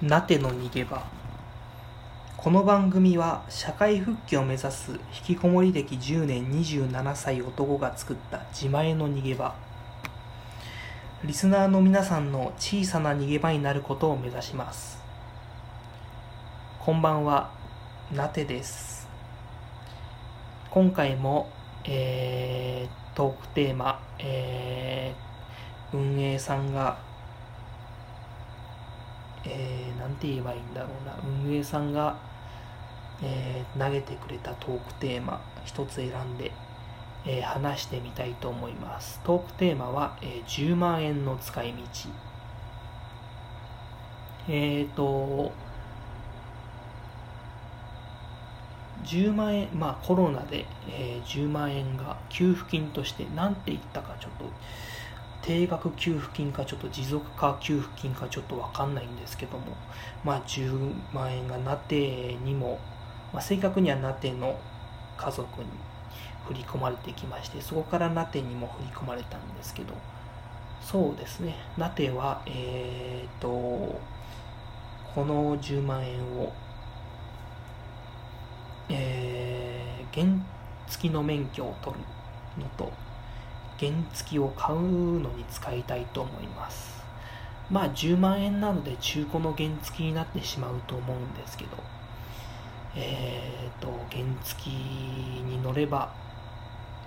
なての逃げ場。この番組は社会復帰を目指す引きこもり歴10年27歳男が作った自前の逃げ場。リスナーの皆さんの小さな逃げ場になることを目指します。こんばんはなてです。今回も、えー、トークテーマ、えー、運営さんがえー、て言えばいいんだろうな、運営さんが、えー、投げてくれたトークテーマ、一つ選んで、えー、話してみたいと思います。トークテーマは、えー、10万円の使い道。えっ、ー、と、10万円、まあコロナで、えー、10万円が給付金として、なんて言ったかちょっと、定額給付金かちょっと持続化給付金かちょっとわかんないんですけども、まあ10万円がなてにも、まあ、正確にはなての家族に振り込まれてきまして、そこからなてにも振り込まれたんですけど、そうですね、なては、えっ、と、この10万円を、えー、原付の免許を取るのと、原付を買うのに使いたいと思います。まあ10万円なので中古の原付になってしまうと思うんですけど。えっ、ー、と原付に乗れば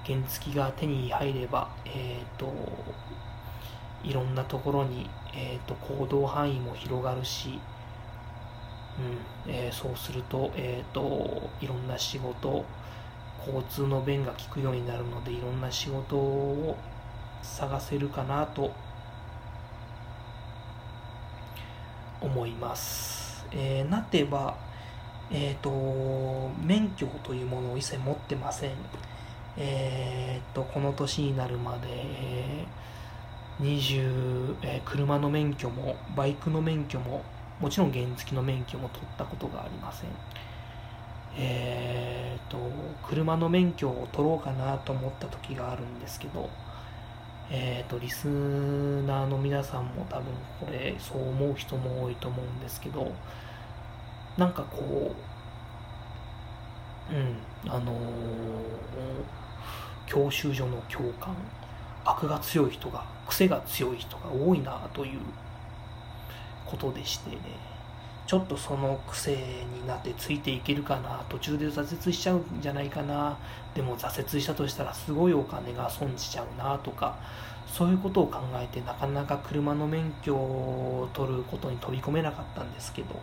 原付が手に入ればえっ、ー、といろんなところに、えーと、行動範囲も広がるし、うんえー、そうすると,、えーといろんな仕事交通の便が利くようになるのでいろんな仕事を探せるかなと思います。えー、なては、え、ー、と、免許というものを一切持ってません。え、ー、と、この年になるまで、え、20、えー、車の免許も、バイクの免許も、もちろん原付の免許も取ったことがありません。えーと、車の免許を取ろうかなと思った時があるんですけど、えーと、リスナーの皆さんも多分これそう思う人も多いと思うんですけどなんかこううんあのー、教習所の教官悪が強い人が癖が強い人が多いなということでしてね。ちょっとその癖になってついていけるかな途中で挫折しちゃうんじゃないかな。でも挫折したとしたらすごいお金が損じちゃうなとかそういうことを考えてなかなか車の免許を取ることに飛び込めなかったんですけど。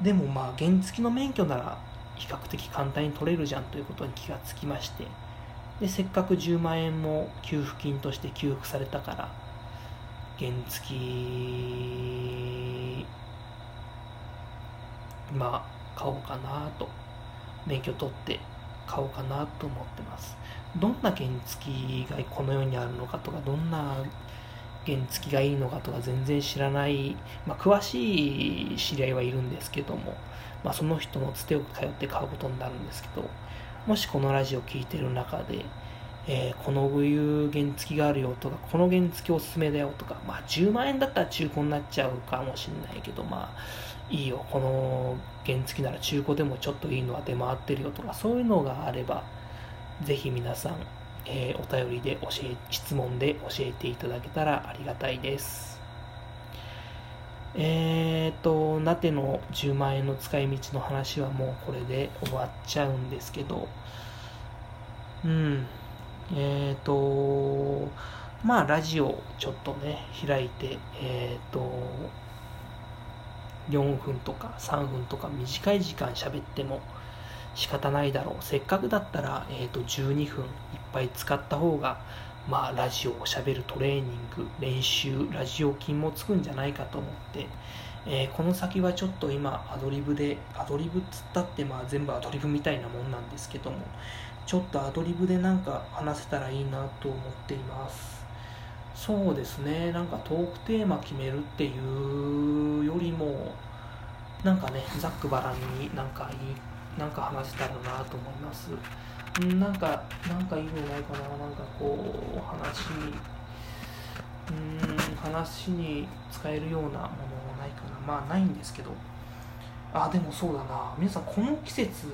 でもまあ原付の免許なら比較的簡単に取れるじゃんということに気がつきまして。でせっかく10万円も給付金として給付されたから原付まあ買おうかなと免許取って買おうかなと思ってます。どんな原付がこの世にあるのかとかどんな原付がいいのかとか全然知らない、まあ、詳しい知り合いはいるんですけども、まあ、その人のつてを通って買うことになるんですけどもしこのラジオを聴いてる中でえー、このいう原付があるよとか、この原付おすすめだよとか、まあ10万円だったら中古になっちゃうかもしれないけど、まあいいよ、この原付なら中古でもちょっといいのは出回ってるよとか、そういうのがあれば、ぜひ皆さん、えー、お便りで教え、質問で教えていただけたらありがたいです。えーと、なての10万円の使い道の話はもうこれで終わっちゃうんですけど、うん、えっ、ー、と、まあ、ラジオちょっとね、開いて、えっ、ー、と、4分とか3分とか短い時間喋っても仕方ないだろう。せっかくだったら、えっ、ー、と、12分いっぱい使った方が、まあ、ラジオを喋るトレーニング、練習、ラジオ筋もつくんじゃないかと思って、えー、この先はちょっと今アドリブで、アドリブっつったってまあ全部アドリブみたいなもんなんですけども、ちょっとアドリブでなんか話せたらいいなと思っています。そうですね。なんかトークテーマ決めるっていうよりもなんかねざっくばらんになんかいいなんか話せたらなと思います。んなんかなんかいいのないかな。なんかこう話にうん話に使えるようなものもないかな。まあないんですけど。あでもそうだな。皆さんこの季節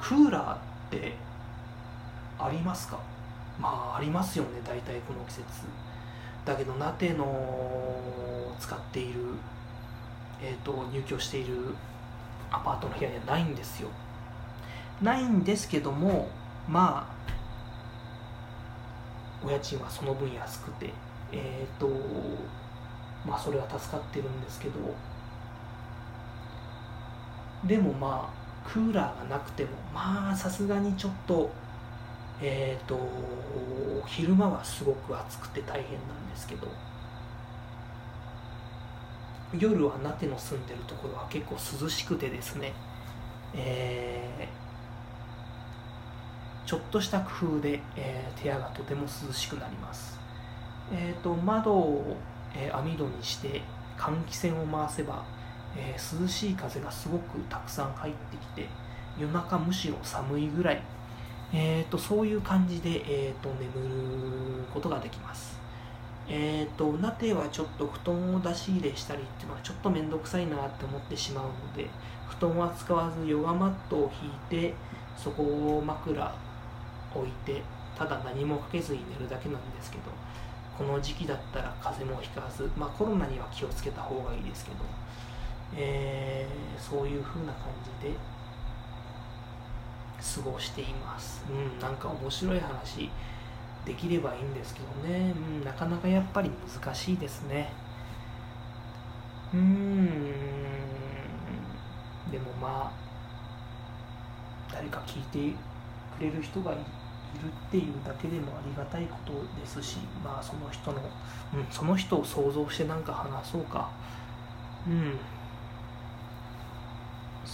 クーラーってありますか？まあありますよね大体この季節。だけどナテの使っている、えーと、入居しているアパートの部屋にはないんですよ。ないんですけどもまあお家賃はその分安くてえっ、ー、とまあそれは助かってるんですけど。でもまあクーラーがなくてもまあさすがにちょっとえっ、ー、と昼間はすごく暑くて大変なんですけど夜はナテの住んでるところは結構涼しくてですね、えー、ちょっとした工夫で、えー、部屋がとても涼しくなります、えーと、窓を、えー、網戸にして換気扇を回せば、えー、涼しい風がすごくたくさん入ってきて夜中むしろ寒いぐらいえーと、そういう感じで、えーと、眠ることができます。えーと、ナテはちょっと布団を出し入れしたりっていうのはちょっと面倒くさいなって思ってしまうので布団は使わずヨガマットを引いてそこを枕置いてただ何もかけずに寝るだけなんですけどこの時期だったら風邪もひかず、まあ、コロナには気をつけた方がいいですけど、えー、そういう風な感じで過ごしています。うん、なんか面白い話できればいいんですけどね、うん、なかなかやっぱり難しいですね。うーん、でもまあ、誰か聞いてくれる人がいるっていうだけでもありがたいことですし、まあその人の、うん、その人を想像してなんか話そうか。うん。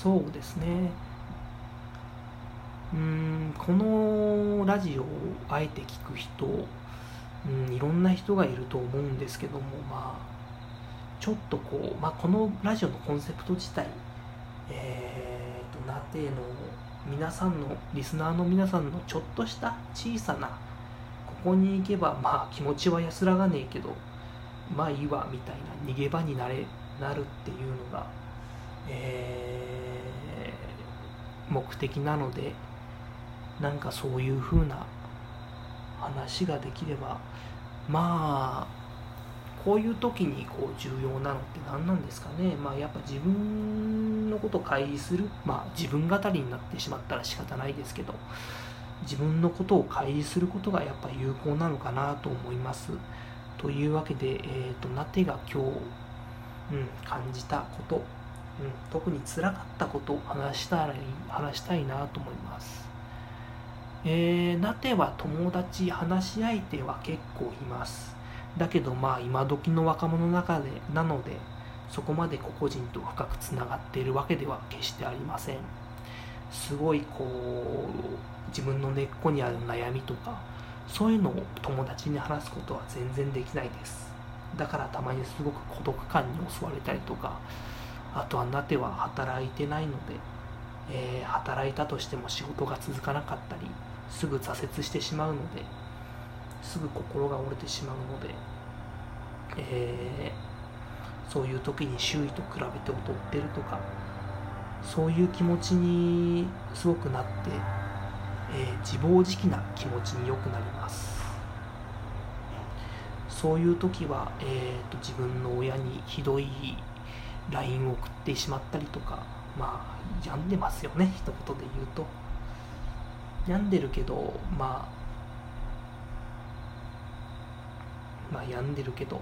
そうですね。うんこのラジオをあえて聞く人、うん、いろんな人がいると思うんですけどもまあちょっとこう、まあ、このラジオのコンセプト自体えーと、なての皆さんのリスナーの皆さんのちょっとした小さなここに行けばまあ気持ちは安らがねえけどまあいいわみたいな逃げ場になれなるっていうのが、えー、目的なのでなんかそういう風な話ができればまあこういう時にこう重要なのって何なんですかね。まあやっぱ自分のことを開示する。まあ自分語りになってしまったら仕方ないですけど自分のことを開示することがやっぱ有効なのかなと思います。というわけで、えーと、とナテが今日、うん、感じたこと、特につらかったことを話したらいい話したいなと思います。えー、なては友達話し相手は結構います。だけどまあ今時の若者の中でなのでそこまで個々人と深くつながっているわけでは決してありません。すごいこう自分の根っこにある悩みとかそういうのを友達に話すことは全然できないです。だからたまにすごく孤独感に襲われたりとかあとはなては働いてないので、えー、働いたとしても仕事が続かなかったりすぐ挫折してしまうのですぐ心が折れてしまうので、えー、そういう時に周囲と比べて劣ってるとかそういう気持ちにすごくなって、えー、自暴自棄な気持ちに良くなります。そういう時は、えーと、自分の親にひどい LINE を送ってしまったりとかまあ病んでますよね一言で言うと。病んでるけどまあまあ病んでるけど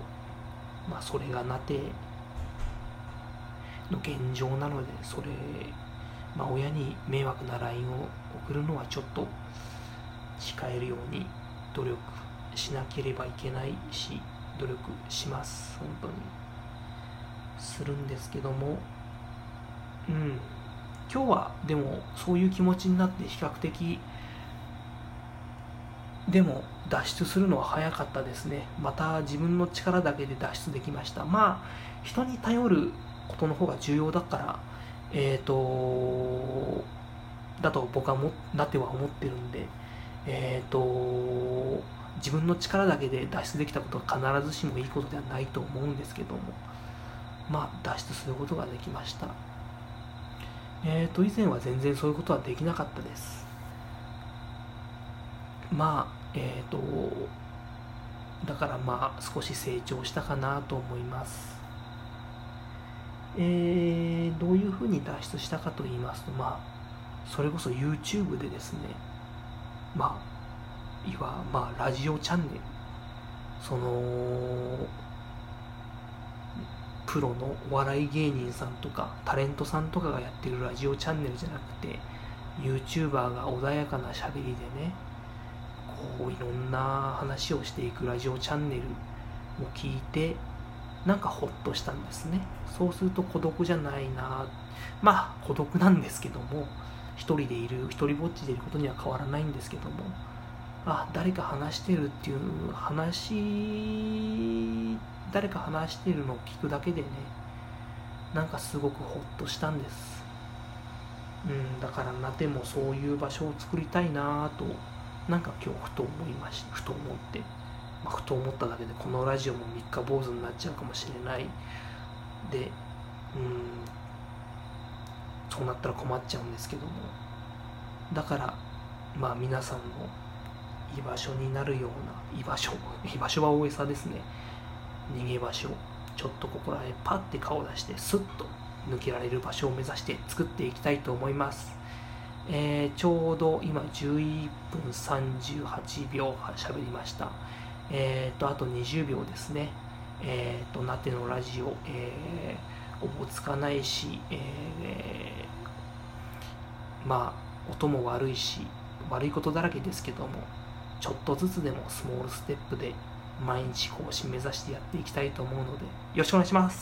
まあそれがなての現状なのでそれまあ親に迷惑な LINE を送るのはちょっと控えるように努力しなければいけないし努力します本当にするんですけども。うん。今日はでもそういう気持ちになって比較的でも脱出するのは早かったですね。また自分の力だけで脱出できました。まあ人に頼ることの方が重要だからえっ、ー、とだと僕はもなっては思ってるんでえっ、ー、と自分の力だけで脱出できたことは必ずしもいいことではないと思うんですけども。まあ脱出することができました。えーと以前は全然そういうことはできなかったです。まあえっ、ー、とだからまあ少し成長したかなと思います。えー、どういうふうに脱出したかと言いますとまあそれこそ YouTube でですねまあいわまあラジオチャンネルそのプロのお笑い芸人さんとかタレントさんとかがやってるラジオチャンネルじゃなくて YouTuber が穏やかなしゃべりでねこういろんな話をしていくラジオチャンネルを聞いてなんかほっとしたんですね。そうすると孤独じゃないな。まあ孤独なんですけども一人でいる一人ぼっちでいることには変わらないんですけどもあ誰か話してるっていう話誰か話してるのを聞くだけでねなんかすごくほっとしたんです。うんだからなてもそういう場所を作りたいなとなんか今日ふと思いましふと思って、まあ、ふと思っただけでこのラジオも三日坊主になっちゃうかもしれない。でうんそうなったら困っちゃうんですけども。だからまあ皆さんの居場所になるような居場所 居場所は大げさですね逃げ場所ちょっとここらへパッて顔出してスッと抜けられる場所を目指して作っていきたいと思いますえー、ちょうど今11分38秒喋りました。えっ、ー、と、あと20秒ですね。えっ、ー、と、なてのラジオ、えー、おぼつかないし、えー、まあ、音も悪いし、悪いことだらけですけども、ちょっとずつでもスモールステップで毎日更新目指してやっていきたいと思うので、よろしくお願いします。